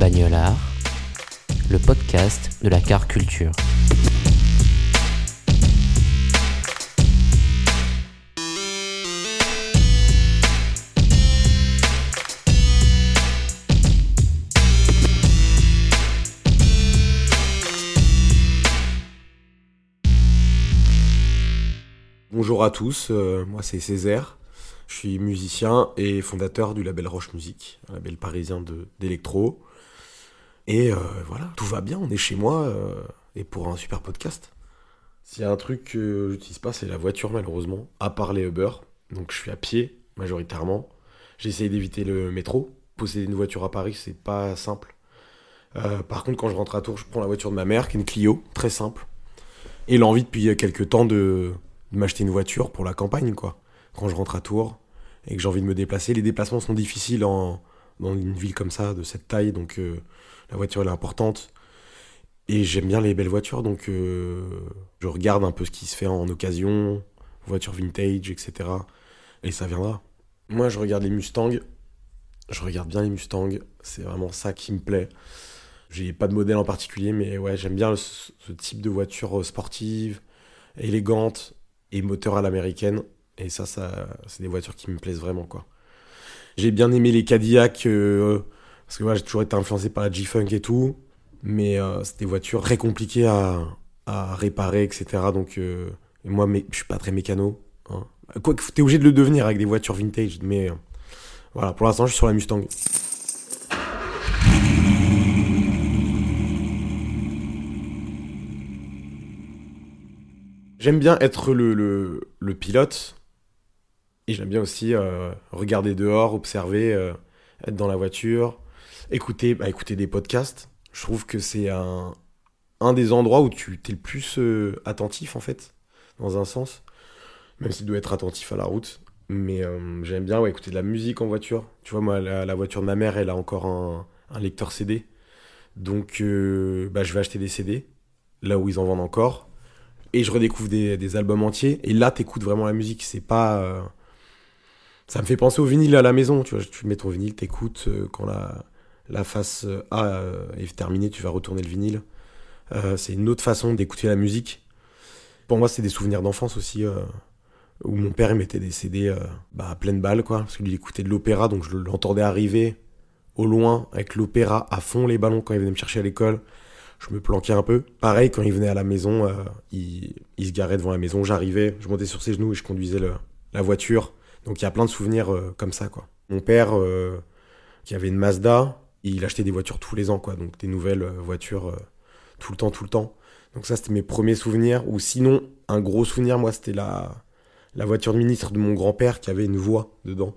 Bagnolard, le podcast de la car culture. Bonjour à tous, euh, moi c'est Césaire, je suis musicien et fondateur du label Roche Musique, un label parisien d'électro. Et euh, voilà, tout va bien, on est chez moi euh, et pour un super podcast. S'il y a un truc que j'utilise pas, c'est la voiture malheureusement, à part les Uber. Donc je suis à pied majoritairement. J'essaye d'éviter le métro. Posséder une voiture à Paris, c'est pas simple. Euh, par contre, quand je rentre à Tours, je prends la voiture de ma mère, qui est une Clio, très simple. Et l'envie depuis quelques temps de, m'acheter une voiture pour la campagne, quoi. Quand je rentre à Tours et que j'ai envie de me déplacer, les déplacements sont difficiles en, dans une ville comme ça, de cette taille, donc euh, la voiture est importante. Et j'aime bien les belles voitures, donc euh, je regarde un peu ce qui se fait en occasion, voitures vintage, etc. Et ça viendra. Moi, je regarde les Mustangs. Je regarde bien les Mustangs. C'est vraiment ça qui me plaît. J'ai pas de modèle en particulier, mais ouais, j'aime bien ce, type de voiture sportive, élégante et moteur à l'américaine. Et ça, ça c'est des voitures qui me plaisent vraiment, quoi. J'ai bien aimé les Cadillac, euh, parce que moi, j'ai toujours été influencé par la G-Funk et tout. Mais euh, c'est des voitures très compliquées à, réparer, etc. Donc, euh, moi, je suis pas très mécano. Hein. Quoi que t'es obligé de le devenir avec des voitures vintage. Mais euh, voilà, pour l'instant, je suis sur la Mustang. J'aime bien être le pilote. Et j'aime bien aussi euh, regarder dehors, observer, euh, être dans la voiture, écouter, bah, écouter des podcasts. Je trouve que c'est un, un des endroits où tu es le plus euh, attentif, en fait, dans un sens. Même s'il doit être attentif à la route. Mais j'aime bien ouais, écouter de la musique en voiture. Tu vois, moi, la, voiture de ma mère, elle a encore un, un lecteur CD. Donc, bah, je vais acheter des CD, là où ils en vendent encore. Et je redécouvre des, des albums entiers. Et là, t'écoutes vraiment la musique. C'est pas. Ça me fait penser au vinyle à la maison. Tu vois, tu mets ton vinyle, t'écoutes. euh, quand la, la face A euh, est terminée, tu vas retourner le vinyle. Euh, c'est une autre façon d'écouter la musique. Pour moi, c'est des souvenirs d'enfance aussi. où mon père il mettait bah, à pleine balle, quoi. Parce qu'il écoutait de l'opéra, donc je l'entendais arriver au loin avec l'opéra à fond les ballons quand il venait me chercher à l'école. Je me planquais un peu. Pareil, quand il venait à la maison, il, il se garait devant la maison. J'arrivais, je montais sur ses genoux et je conduisais le- la voiture. Donc il y a plein de souvenirs euh, comme ça, quoi. Mon père, euh, qui avait une Mazda, il achetait des voitures tous les ans, quoi. Donc des nouvelles euh, voitures euh, tout le temps, tout le temps. Donc ça, c'était mes premiers souvenirs. Ou sinon, un gros souvenir, moi, c'était la, la voiture de ministre de mon grand-père qui avait une voix dedans.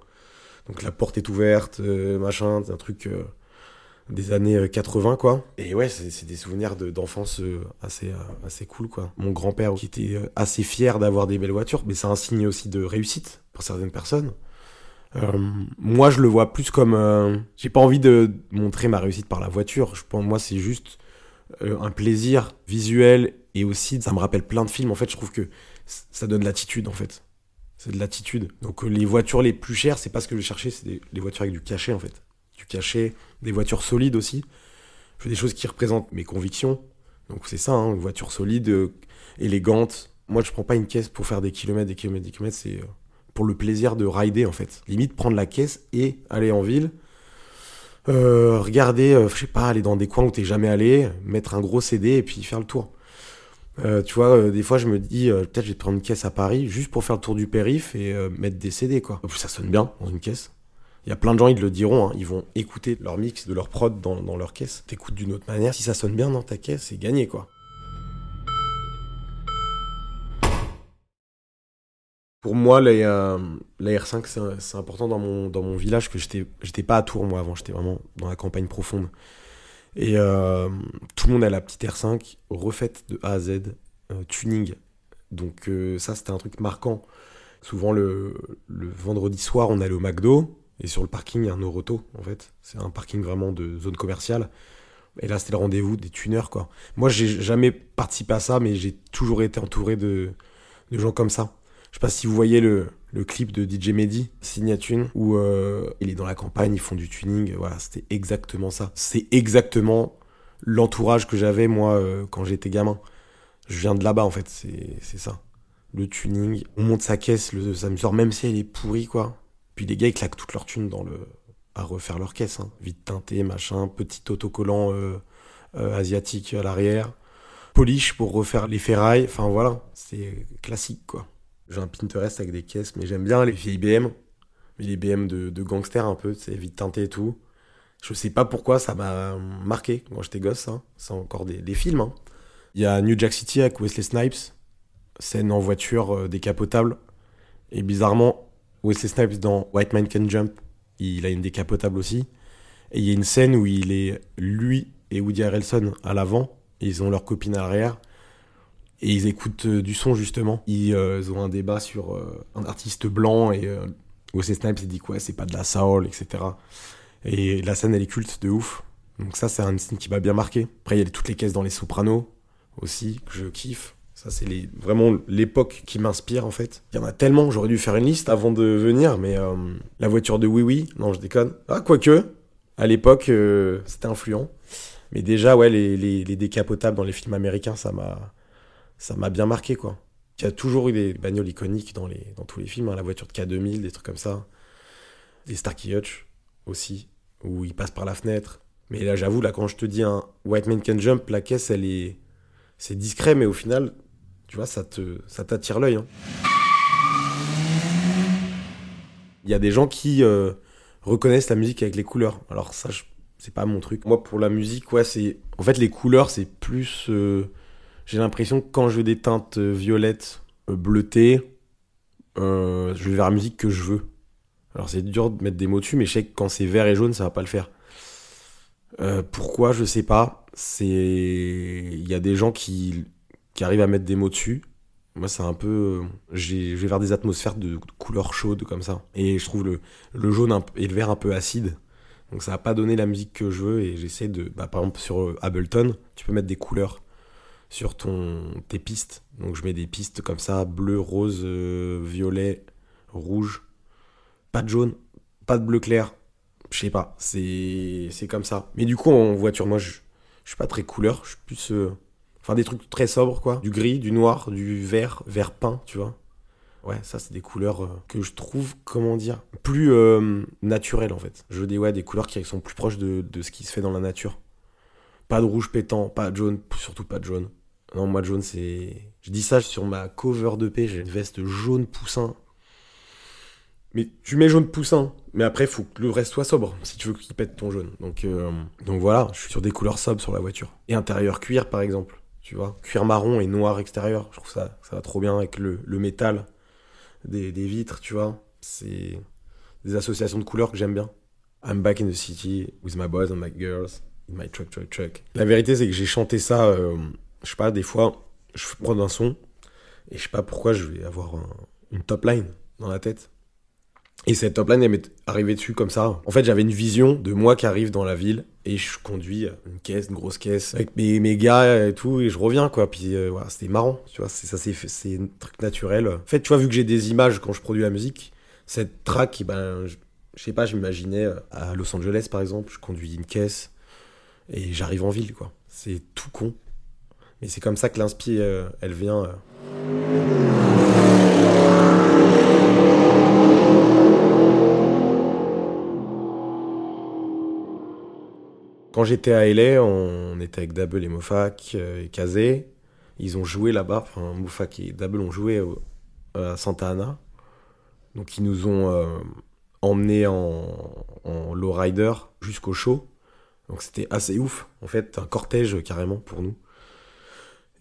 Donc la porte est ouverte, euh, machin, c'est un truc des années euh, 80, quoi. Et ouais, c'est des souvenirs de- d'enfance euh, assez, euh, assez cool, quoi. Mon grand-père qui était euh, assez fier d'avoir des belles voitures, mais c'est un signe aussi de réussite pour certaines personnes. Euh, moi, je le vois plus comme... euh, J'ai pas envie de montrer ma réussite par la voiture. Je pense, moi, c'est juste euh, un plaisir visuel et aussi, ça me rappelle plein de films. En fait, je trouve que ça donne l'attitude, en fait. C'est de l'attitude. Donc, euh, les voitures les plus chères, c'est pas ce que je cherchais, c'est des voitures avec du cachet, en fait. Du cachet, des voitures solides aussi. Je fais des choses qui représentent mes convictions. Donc, c'est ça, hein, une voiture solide, euh, élégante. Moi, je prends pas une caisse pour faire des kilomètres, des kilomètres, des kilomètres. C'est euh, pour le plaisir de rider, en fait. Limite, prendre la caisse et aller en ville. Euh, regarder, je sais pas, aller dans des coins où t'es jamais allé, mettre un gros CD et puis faire le tour. Tu vois, des fois je me dis, peut-être je vais te prendre une caisse à Paris juste pour faire le tour du périph et mettre des CD quoi. Ça sonne bien dans une caisse. Il y a plein de gens, ils le diront, hein, ils vont écouter leur mix de leur prod dans, leur caisse. T'écoutes d'une autre manière. Si ça sonne bien dans ta caisse, c'est gagné, quoi. Pour moi, la, euh, la R5, c'est important dans mon, village, que j'étais pas à Tours, moi, avant. J'étais vraiment dans la campagne profonde. Et euh, tout le monde a la petite R5, refaite de A à Z, euh, tuning. Donc ça, c'était un truc marquant. Souvent, le, le vendredi soir, on allait au McDo, et sur le parking, il y a un Oroto, en fait. C'est un parking vraiment de zone commerciale. Et là, c'était le rendez-vous des tuneurs, quoi. Moi, j'ai jamais participé à ça, mais j'ai toujours été entouré de, gens comme ça. Je sais pas si vous voyez le, clip de DJ Mehdi, Signatune, où euh, il est dans la campagne, ils font du tuning. Voilà, c'était exactement ça. C'est exactement l'entourage que j'avais, moi, euh, quand j'étais gamin. Je viens de là-bas, en fait, c'est ça. Le tuning, on monte sa caisse, le, ça me sort, même si elle est pourrie, quoi. Puis les gars, ils claquent toute leur thune dans le, à refaire leur caisse. Hein. Vite teinté, machin, petit autocollant euh, euh, asiatique à l'arrière. Polish pour refaire les ferrailles. Enfin voilà, c'est classique quoi. J'ai un Pinterest avec des caisses, mais j'aime bien les vieilles BM. Mais les BM de, gangsters un peu, c'est vite teinté et tout. Je sais pas pourquoi ça m'a marqué quand j'étais gosse. Hein. C'est encore des, des films. hein. Il y a New Jack City avec Wesley Snipes. Scène en voiture euh, décapotable. Et bizarrement, Wesley Snipes dans White Man Can Jump, il a une décapotable aussi. Et il y a une scène où il est lui et Woody Harrelson à l'avant, ils ont leur copine à l'arrière, et ils écoutent euh, du son justement. Ils, euh, ont un débat sur euh, un artiste blanc, et euh, Wesley Snipes dit quoi, c'est pas de la soul, etc. Et la scène elle est culte de ouf. Donc ça c'est un scène qui m'a bien marqué. Après il y a toutes les caisses dans les Sopranos aussi, que je kiffe. Ça, c'est vraiment l'époque qui m'inspire en fait. Il y en a tellement, j'aurais dû faire une liste avant de venir, mais euh, la voiture de Oui Oui, non, je déconne. Ah, quoique, à l'époque, euh, c'était influent. Mais déjà, ouais, les, les, les décapotables dans les films américains, ça m'a, bien marqué quoi. Il y a toujours eu des bagnoles iconiques dans, tous les films, hein, la voiture de K2000, des trucs comme ça. Des Starkey Hutch aussi, où ils passent par la fenêtre. Mais là, j'avoue, là, quand je te dis un White Man Can Jump, la caisse, elle est. C'est discret, mais au final, tu vois, ça te, ça t'attire l'œil. hein. Il y a des gens qui euh, reconnaissent la musique avec les couleurs. Alors ça, c'est pas mon truc. Moi, pour la musique, ouais, c'est. En fait, les couleurs, c'est plus. euh, J'ai l'impression que quand je veux des teintes euh, violettes, bleutées, je vais vers la musique que je veux. Alors c'est dur de mettre des mots dessus, mais je sais que quand c'est vert et jaune, ça va pas le faire. Pourquoi Je sais pas. C'est. Il y a des gens qui qui arrivent à mettre des mots dessus. Moi, c'est un peu. euh, Je vais vers des atmosphères de couleurs chaudes comme ça. Et je trouve le, le jaune et le vert un peu acide. Donc ça va pas donner la musique que je veux. Et j'essaie de. Bah, par exemple, sur euh, Ableton, tu peux mettre des couleurs sur ton, tes pistes. Donc je mets des pistes comme ça bleu, rose, euh, violet, rouge. Pas de jaune, pas de bleu clair. Je sais pas. C'est comme ça. Mais du coup, en voiture, moi, je, suis pas très couleur. Je suis plus. Enfin, des trucs très sobres, quoi. Du gris, du noir, du vert, vert peint, tu vois. Ouais, ça, c'est des couleurs euh, que je trouve, comment dire, plus euh, naturelles, en fait. Je veux des, ouais, des couleurs qui sont plus proches de, de ce qui se fait dans la nature. Pas de rouge pétant, pas de jaune, surtout pas de jaune. Non, moi, de jaune, c'est... Je dis ça sur ma cover de paix, j'ai une veste jaune poussin. Mais tu mets jaune poussin, mais après, faut que le reste soit sobre, si tu veux qu'il pète ton jaune. Donc, euh, donc voilà, je suis sur des couleurs sobres sur la voiture. Et intérieur cuir, par exemple, tu vois. Cuir marron et noir extérieur, je trouve ça, ça va trop bien avec le, le métal des, des vitres, tu vois. C'est des associations de couleurs que j'aime bien. I'm back in the city with my boys and my girls in my truck, truck, truck. La vérité, c'est que j'ai chanté ça, euh, je sais pas, des fois, je prends un son et je sais pas pourquoi je vais avoir un- une top line dans la tête. Et cette top line, elle m'est arrivée dessus comme ça. En fait, j'avais une vision de moi qui arrive dans la ville et je conduis une caisse, une grosse caisse avec mes, mes gars et tout et je reviens quoi. Puis euh, voilà, c'était marrant, tu vois. Ça, c'est un truc naturel. En fait, tu vois, vu que j'ai des images quand je produis la musique, cette track, ben, je, je sais pas, je m'imaginais euh, à Los Angeles par exemple, je conduis une caisse et j'arrive en ville quoi. C'est tout con, mais c'est comme ça que l'inspi, euh, elle vient. euh. Quand j'étais à LA, on était avec Double et Mofak euh, et Kazé. Ils ont joué là-bas, enfin Mofak et Double ont joué à Santa Ana. Donc ils nous ont euh, emmené en, en lowrider jusqu'au show. Donc c'était assez ouf, en fait, un cortège carrément pour nous.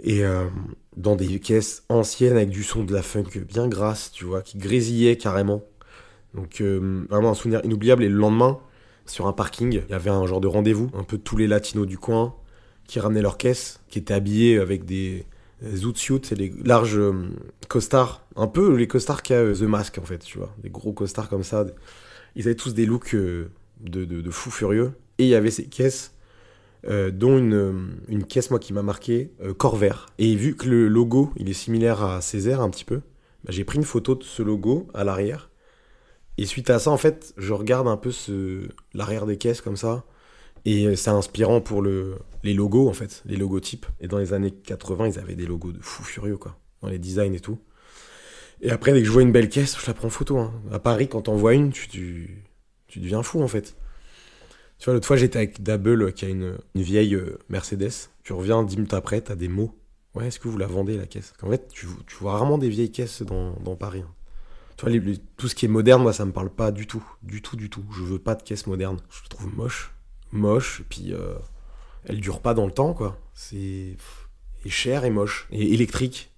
Et euh, dans des caisses anciennes avec du son de la funk bien grasse, tu vois, qui grésillait carrément. Donc vraiment un souvenir inoubliable. Et le lendemain, sur un parking, il y avait un genre de rendez-vous, un peu tous les latinos du coin qui ramenaient leurs caisses, qui étaient habillés avec des zootsuits et des larges euh, costards, un peu les costards qu'a The Mask en fait, tu vois, des gros costards comme ça. Ils avaient tous des looks de, de, fous furieux. Et il y avait ces caisses euh, dont une, caisse moi qui m'a marqué euh. Et vu que le logo il est similaire à Césaire un petit peu, bah, j'ai pris une photo de ce logo à l'arrière. Et suite à ça, en fait, je regarde un peu l'arrière des caisses comme ça. Et euh, c'est inspirant pour le, les logos, en fait, les logotypes. Et dans les années 80, ils avaient des logos de fou furieux, quoi. Dans les designs et tout. Et après, dès que je vois une belle caisse, je la prends en photo. Hein. À Paris, quand t'en vois une, tu, deviens fou, en fait. Tu vois, l'autre fois, j'étais avec Double, qui a une, vieille euh, Mercedes. Tu reviens dix minutes après, t'as des mots. Ouais, est-ce que vous la vendez, la caisse? En fait, tu, vois rarement des vieilles caisses dans, dans Paris. Hein. Tu vois, tout ce qui est moderne, moi, ça me parle pas du tout. Du tout, du tout. Je veux pas de caisse moderne. Je trouve moche. Moche, et puis euh, elle dure pas dans le temps, quoi. C'est et cher et moche. Et électrique.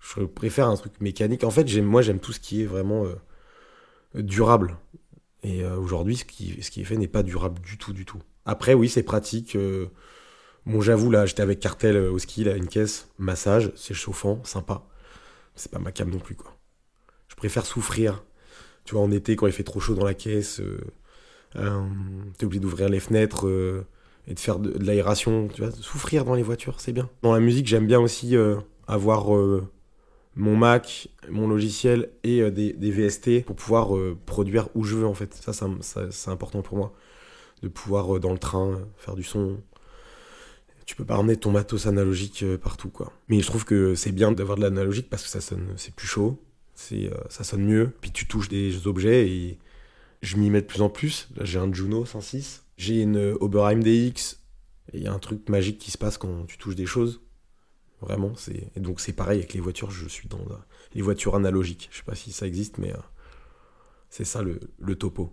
Je préfère un truc mécanique. En fait, moi, j'aime tout ce qui est vraiment euh, durable. Et euh, aujourd'hui, ce qui, ce qui est fait n'est pas durable du tout, du tout. Après, oui, c'est pratique. Euh, bon, j'avoue, là, j'étais avec Cartel au ski, là, une caisse, massage, c'est chauffant, sympa. C'est pas ma cam non plus, quoi. Je préfère souffrir. Tu vois, en été, quand il fait trop chaud dans la caisse, euh, t'es obligé d'ouvrir les fenêtres et de faire de, l'aération. Tu vois, souffrir dans les voitures, c'est bien. Dans la musique, j'aime bien aussi avoir mon Mac, mon logiciel et euh, des, VST pour pouvoir euh, produire où je veux en fait. Ça, ça, c'est important pour moi. De pouvoir euh, dans le train faire du son. Tu peux pas ramener ton matos analogique partout quoi. Mais je trouve que c'est bien d'avoir de l'analogique parce que ça sonne, c'est plus chaud, c'est, ça sonne mieux. Puis tu touches des objets et je m'y mets de plus en plus. Là j'ai un Juno 106, j'ai une Oberheim DX. Il y a un truc magique qui se passe quand tu touches des choses. Vraiment, c'est et donc c'est pareil avec les voitures. Je suis dans euh, les voitures analogiques. Je sais pas si ça existe, mais euh, c'est ça le topo.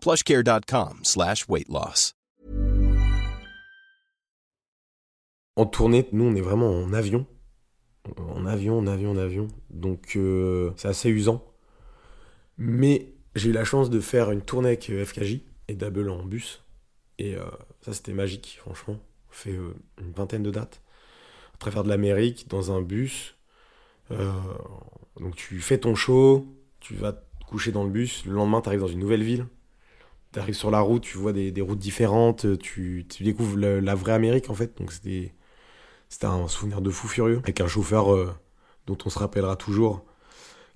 plushcare.com slash weight loss. En tournée, nous, on est vraiment en avion. en avion, en avion, en avion. Donc euh, c'est assez usant. Mais j'ai eu la chance de faire une tournée avec euh, FKJ et Double en bus. Et euh, ça c'était magique, franchement. On fait une vingtaine de dates. À travers de l'Amérique, dans un bus. Donc tu fais ton show, tu vas coucher dans le bus. Le lendemain, tu arrives dans une nouvelle ville. Tu arrives sur la route, tu vois des, routes différentes. Tu, découvres la vraie Amérique en fait. Donc c'était un souvenir de fou furieux, avec un chauffeur euh, dont on se rappellera toujours,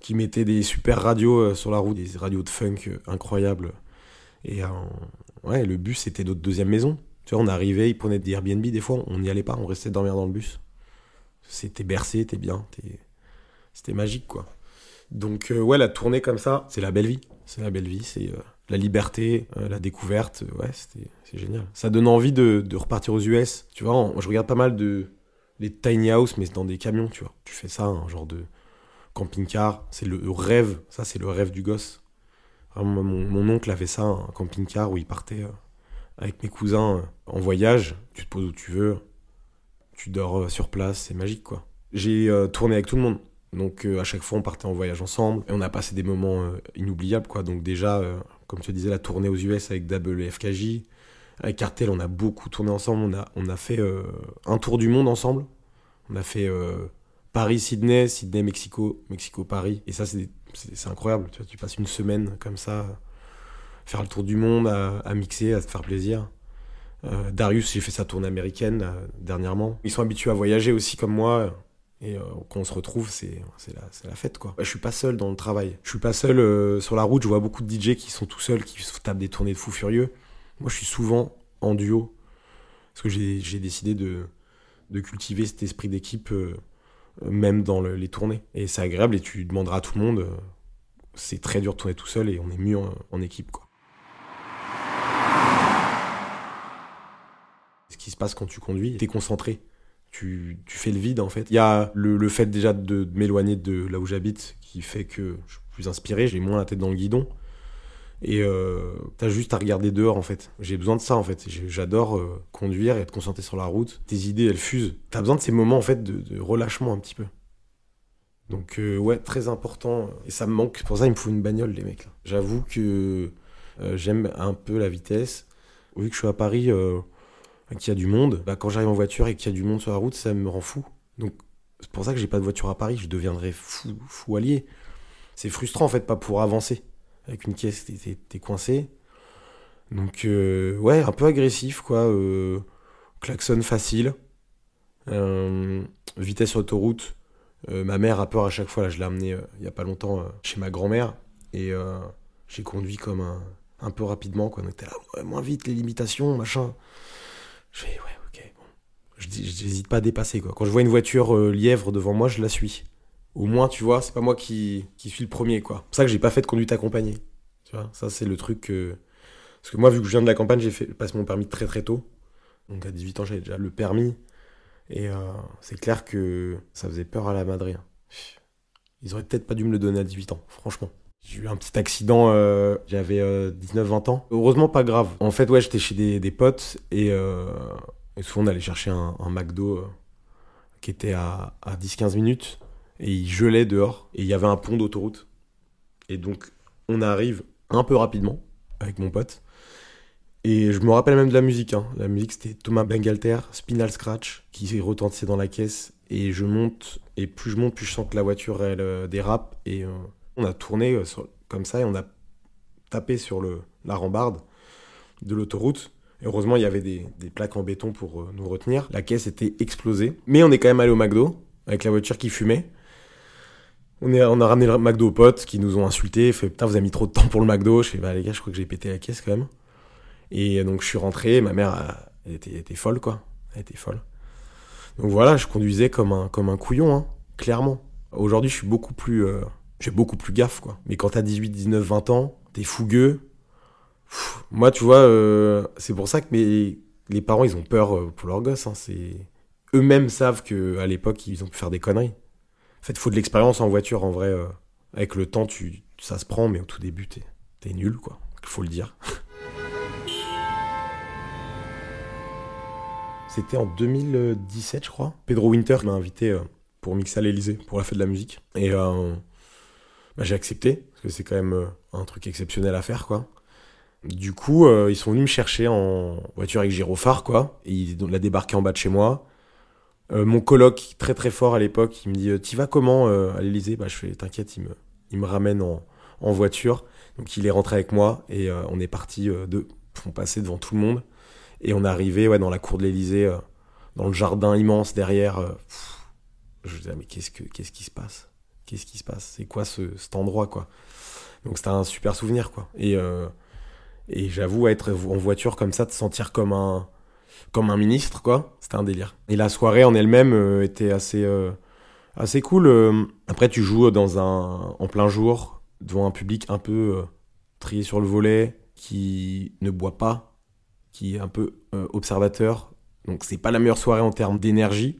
qui mettait des super radios euh, sur la route, des radios de funk euh, incroyables. Et ouais, le bus c'était notre deuxième maison. Tu vois, on arrivait, il prenait des Airbnb des fois, on n'y allait pas, on restait dormir dans le bus. C'était bercé, t'es bien, c'était magique quoi. Donc ouais, la tournée comme ça, c'est la belle vie. C'est la belle vie, c'est la liberté, euh, la découverte, ouais, c'est génial. Ça donne envie de, de, repartir aux US. Tu vois, je regarde pas mal de les tiny house, mais dans des camions, tu vois. Tu fais ça, un genre de camping-car. C'est le rêve, ça c'est le rêve du gosse. Mon, mon, oncle avait ça, un camping-car où il partait euh, avec mes cousins euh, en voyage. Tu te poses où tu veux, tu dors sur place, c'est magique quoi. J'ai euh, tourné avec tout le monde. Donc euh, à chaque fois, on partait en voyage ensemble et on a passé des moments euh, inoubliables. quoi. Donc déjà, euh, comme tu disais, la tournée aux US avec WFKJ. Avec Cartel, on a beaucoup tourné ensemble. On a, fait euh, un tour du monde ensemble. On a fait euh, Paris-Sydney, Sydney-Mexico, Mexico-Paris. Et ça, c'est incroyable. Tu, tu passes une semaine comme ça, faire le tour du monde, à, mixer, à te faire plaisir. Euh, Darius, j'ai fait sa tournée américaine dernièrement. Ils sont habitués à voyager aussi comme moi. Et euh, quand on se retrouve, c'est la, fête quoi. Je suis pas seul dans le travail. Je suis pas seul euh, sur la route. Je vois beaucoup de DJ qui sont tout seuls, qui se tapent des tournées de fous furieux. Moi, je suis souvent en duo. Parce que j'ai décidé de, de cultiver cet esprit d'équipe, euh, même dans le- les tournées. Et c'est agréable et tu demanderas à tout le monde. c'est très dur de tourner tout seul et on est mieux en, en équipe quoi. Ce qui se passe quand tu conduis, t'es concentré. Tu, fais le vide en fait. Il y a le, fait déjà de, m'éloigner de là où j'habite qui fait que je suis plus inspiré, j'ai moins la tête dans le guidon. Et euh, t'as juste à regarder dehors en fait. J'ai besoin de ça en fait. J'adore euh, conduire et être concentré sur la route. Tes idées elles fusent. T'as besoin de ces moments en fait de, relâchement un petit peu. Donc euh, ouais, très important. Et ça me manque. Pour ça il me faut une bagnole les mecs. J'avoue que j'aime un peu la vitesse. Vu que je suis à Paris, qu'il y a du monde, bah, quand j'arrive en voiture et qu'il y a du monde sur la route, ça me rend fou. Donc c'est pour ça que j'ai pas de voiture à Paris. Je deviendrais fou, fou allié. C'est frustrant en fait, pas pour avancer. Avec une caisse, t'es- t'es coincé. Donc, euh, ouais, un peu agressif, quoi. euh, klaxon facile. Euh, vitesse autoroute. Ma mère a peur à chaque fois. Là, je l'ai amenée il y a pas longtemps chez ma grand-mère. Et j'ai conduit comme un, un peu rapidement, quoi. Donc, t'es là, moins vite, les limitations, machin. Je fais, ouais, ok, bon. Je J'hésite pas à dépasser, quoi. Quand je vois une voiture euh, lièvre devant moi, je la suis au moins, tu vois, c'est pas moi qui, suis le premier, quoi. C'est pour ça que j'ai pas fait de conduite accompagnée. Tu vois, ça, c'est le truc que. Parce que moi, vu que je viens de la campagne, j'ai fait mon permis très très tôt. Donc à 18 ans, j'avais déjà le permis. Et euh, c'est clair que ça faisait peur à la Madrid. Ils auraient peut-être pas dû me le donner à 18 ans, franchement. J'ai eu un petit accident, euh, j'avais 19-20 ans. Heureusement, pas grave. En fait, ouais, j'étais chez des, potes et, euh, et souvent on allait chercher un, McDo euh, qui était à, à 10-15 minutes et il gelait dehors et il y avait un pont d'autoroute. Et donc on arrive un peu rapidement avec mon pote. Et je me rappelle même de la musique. hein. La musique c'était Thomas Bengalter, Spinal Scratch, qui s'est retentissé dans la caisse. Et je monte, et plus je monte, plus je sens que la voiture elle euh, dérape. Et euh, on a tourné euh, comme ça et on a tapé sur la rambarde de l'autoroute. Heureusement, il y avait des, plaques en béton pour euh, nous retenir. La caisse était explosée. Mais on est quand même allé au McDo avec la voiture qui fumait. On, est, on a ramené le McDo aux potes qui nous ont insultés. Fait putain, vous avez mis trop de temps pour le McDo. Je fais bah les gars, je crois que j'ai pété la caisse quand même. Et donc je suis rentré. Ma mère, était, folle quoi. Elle était folle. Donc voilà, je conduisais comme un, couillon, hein, clairement. Aujourd'hui, je suis beaucoup plus. euh, j'ai beaucoup plus gaffe quoi. Mais quand t'as 18, 19, 20 ans, t'es fougueux. Moi, tu vois, euh, c'est pour ça que mes, les parents, ils ont peur euh, pour leurs gosses. Hein, eux-mêmes savent que à l'époque, ils ont pu faire des conneries. En fait, faut de l'expérience en voiture, en vrai. euh, avec le temps, tu, ça se prend, mais au tout début, t'es, nul, quoi. Il faut le dire. C'était en 2017, je crois. Pedro Winter m'a invité pour mixer à l'Elysée, pour la fête de la musique. Et bah, j'ai accepté, parce que c'est quand même euh, un truc exceptionnel à faire, quoi. Du coup, euh, ils sont venus me chercher en voiture avec gyrophare, quoi. Et ils l'ont débarqué en bas de chez moi. Euh, mon coloc, très très fort à l'époque, il me dit euh, T'y vas comment euh, à l'Elysée Bah, je fais T'inquiète, il me, il me ramène en, en voiture. Donc, il est rentré avec moi et euh, on est parti de. On passait devant tout le monde. Et on est arrivé ouais, dans la cour de l'Elysée, dans le jardin immense derrière. je me disais Mais qu'est-ce, que, qu'est-ce qui se passe? Qu'est-ce qui se passe? C'est quoi ce, cet endroit, quoi? Donc, c'était un super souvenir, quoi. Et. euh, et j'avoue, être en voiture comme ça, te sentir comme un, comme un ministre, quoi, c'était un délire. Et la soirée en elle-même euh, était assez, euh, assez cool. Après, tu joues dans un, en plein jour, devant un public un peu trié sur le volet, qui ne boit pas, qui est un peu observateur. Donc, c'est pas la meilleure soirée en termes d'énergie.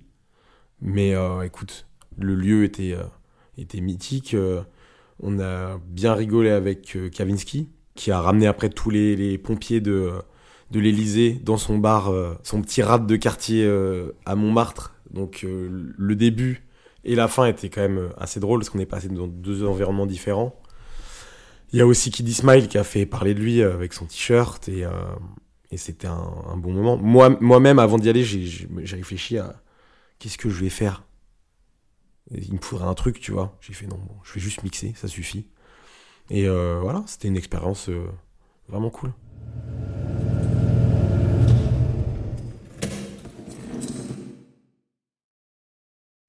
Mais écoute, le lieu était, était mythique. euh. on a bien rigolé avec euh, Kavinsky, qui a ramené après tous les, pompiers de, de l'Elysée dans son bar, euh, son petit rad de quartier à Montmartre. Donc le début Et la fin était quand même assez drôle parce qu'on est passé dans deux environnements différents. Il y a aussi Kid Smile qui a fait parler de lui avec son t-shirt et, et c'était un, un, bon moment. Moi, moi-même, avant d'y aller, j'ai réfléchi à qu'est-ce que je vais faire? Il me faudrait un truc, tu vois. J'ai fait non, je vais juste mixer, ça suffit. Et euh, voilà, c'était une expérience euh, vraiment cool.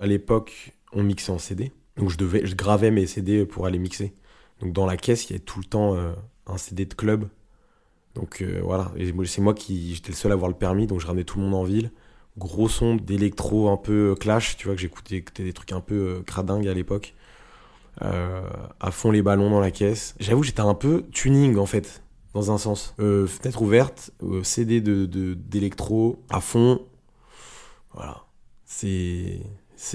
À l'époque, on mixait en CD. Donc je devais, je gravais mes CD pour aller mixer. Donc dans la caisse, il y avait tout le temps euh, un CD de club. Donc voilà, c'est moi qui j'étais le seul à avoir le permis, donc je ramenais tout le monde en ville. Gros son d'électro un peu euh, clash, tu vois que j'écoutais des trucs un peu cradingues à l'époque. à fond les ballons dans la caisse. J'avoue, j'étais un peu tuning en fait, dans un sens. fenêtre ouverte, CD de d'électro à fond. Voilà, c'est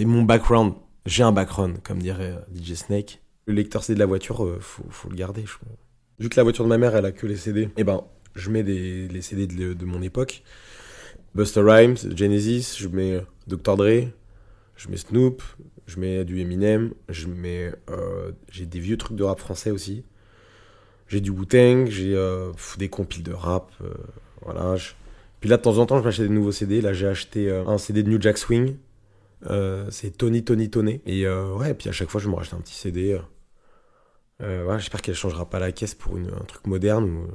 mon background. J'ai un background, comme dirait DJ Snake. Le lecteur CD de la voiture, euh, faut, faut, le garder. Vu que la voiture de ma mère, elle a que les CD, eh ben, je mets des, les CD de, mon époque. Buster Rhymes, Genesis, je mets Dr. Dre, je mets Snoop, je mets du Eminem, je mets. Euh, j'ai des vieux trucs de rap français aussi. J'ai du Wu-Tang, j'ai euh, des compiles de rap. voilà. Puis là, de temps en temps, je m'achète des nouveaux CD. Là, j'ai acheté un CD de New Jack Swing. c'est Tony Tony Tony. Et ouais, puis à chaque fois, je me rachète un petit CD. Euh, J'espère qu'elle changera pas la caisse pour un truc moderne euh,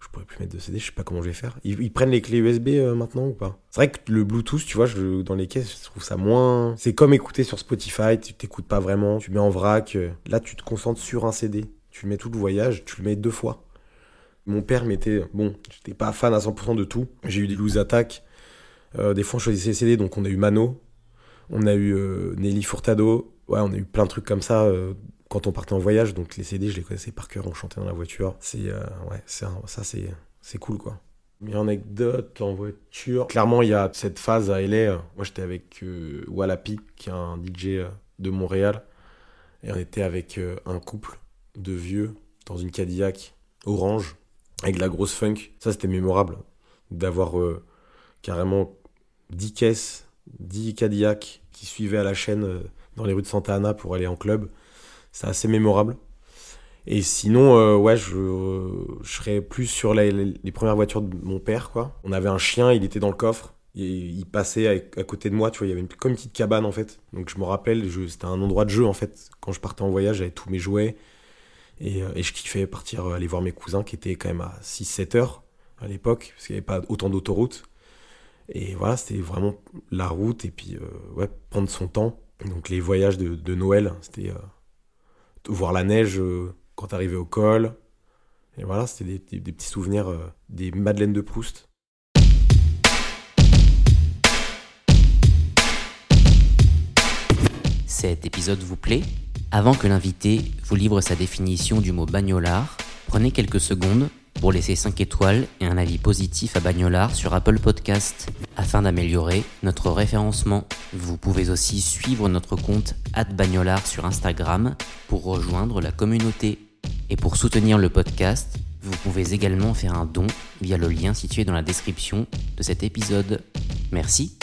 je pourrais plus mettre de CD, je sais pas comment je vais faire. Ils, prennent les clés USB euh, maintenant ou pas? C'est vrai que le Bluetooth, tu vois, dans les caisses, je trouve ça moins. C'est comme écouter sur Spotify, tu t'écoutes pas vraiment, tu mets en vrac. Euh, là, tu te concentres sur un CD. Tu mets tout le voyage, tu le mets deux fois. Mon père mettait. Bon, j'étais pas fan à 100% de tout. J'ai eu des loose attaques. des fois, on choisissait les CD, donc on a eu Mano, on a eu Nelly Furtado. Ouais, on a eu plein de trucs comme ça quand on partait en voyage, donc les CD, je les connaissais par cœur, on chantait dans la voiture. C'est euh, ouais, ça c'est cool quoi. Une anecdote en voiture. Clairement, il y a cette phase à LA. Moi, j'étais avec euh, Wallapi, qui est un DJ euh, de Montréal, et on était avec euh, un couple de vieux dans une Cadillac orange avec de la grosse funk. Ça, c'était mémorable d'avoir carrément 10 caisses, 10 Cadillac qui suivaient à la chaîne dans les rues de Santa Ana pour aller en club. C'est assez mémorable. Et sinon, euh, ouais, je, serais plus sur les, les, premières voitures de mon père, quoi. On avait un chien, il était dans le coffre. Il, il passait à, côté de moi, tu vois, il y avait une, comme une petite cabane, en fait. Donc je me rappelle, c'était un endroit de jeu, en fait. Quand je partais en voyage, j'avais tous mes jouets. Et, euh, et, je kiffais partir aller voir mes cousins qui étaient quand même à 6-7 heures à l'époque, parce qu'il n'y avait pas autant d'autoroutes. Et voilà, c'était vraiment la route et puis, euh, ouais, prendre son temps. Donc les voyages de, de Noël, c'était voir la neige euh, quand t'arrivais au col. Et voilà, c'était des, petits souvenirs, euh, des Madeleines de Proust. Cet épisode vous plaît? Avant que l'invité vous livre sa définition du mot bagnolard, prenez quelques secondes pour laisser 5 étoiles et un avis positif à Bagnolard sur Apple Podcast afin d'améliorer notre référencement. Vous pouvez aussi suivre notre compte Bagnolard sur Instagram pour rejoindre la communauté. Et pour soutenir le podcast, vous pouvez également faire un don via le lien situé dans la description de cet épisode. Merci.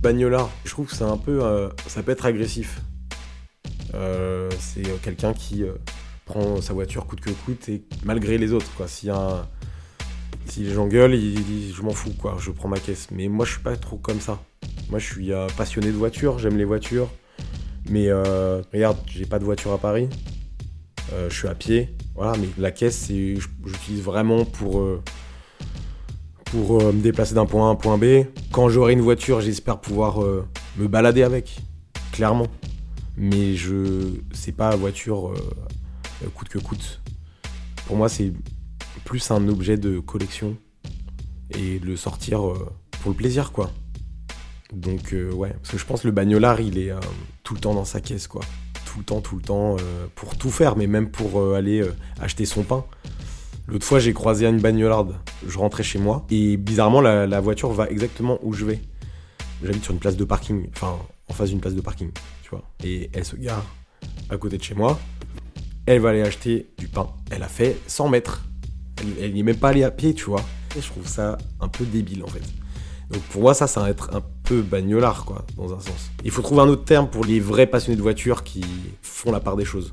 Bagnolard, je trouve que c'est un peu, euh, ça peut être agressif. Euh, c'est quelqu'un qui euh, prend sa voiture coûte que coûte et malgré les autres. Quoi. Si, si les gens gueulent, il, je m'en fous, quoi. je prends ma caisse. Mais moi, je suis pas trop comme ça. Moi, je suis euh, passionné de voitures, j'aime les voitures. Mais regarde, j'ai pas de voiture à Paris. je suis à pied. Voilà, mais la caisse, j'utilise vraiment pour, pour me déplacer d'un point A à un point B. Quand j'aurai une voiture, j'espère pouvoir me balader avec. Clairement mais je c'est pas voiture euh, coûte que coûte. Pour moi, c'est plus un objet de collection et le sortir euh, pour le plaisir, quoi. Donc, euh, ouais, parce que je pense que le bagnolard, il est tout le temps dans sa caisse, quoi. Tout le temps, tout le temps, pour tout faire, mais même pour aller acheter son pain. L'autre fois, j'ai croisé une bagnolarde. Je rentrais chez moi et bizarrement, la, la voiture va exactement où je vais. J'habite sur une place de parking, enfin, en face d'une place de parking. Et elle se gare à côté de chez moi. Elle va aller acheter du pain. Elle a fait 100 mètres. Elle n'est même pas allée à pied, tu vois. Et je trouve ça un peu débile en fait. Donc pour moi, ça, ça va être un peu bagnolard, quoi, dans un sens. Il faut trouver un autre terme pour les vrais passionnés de voiture qui font la part des choses.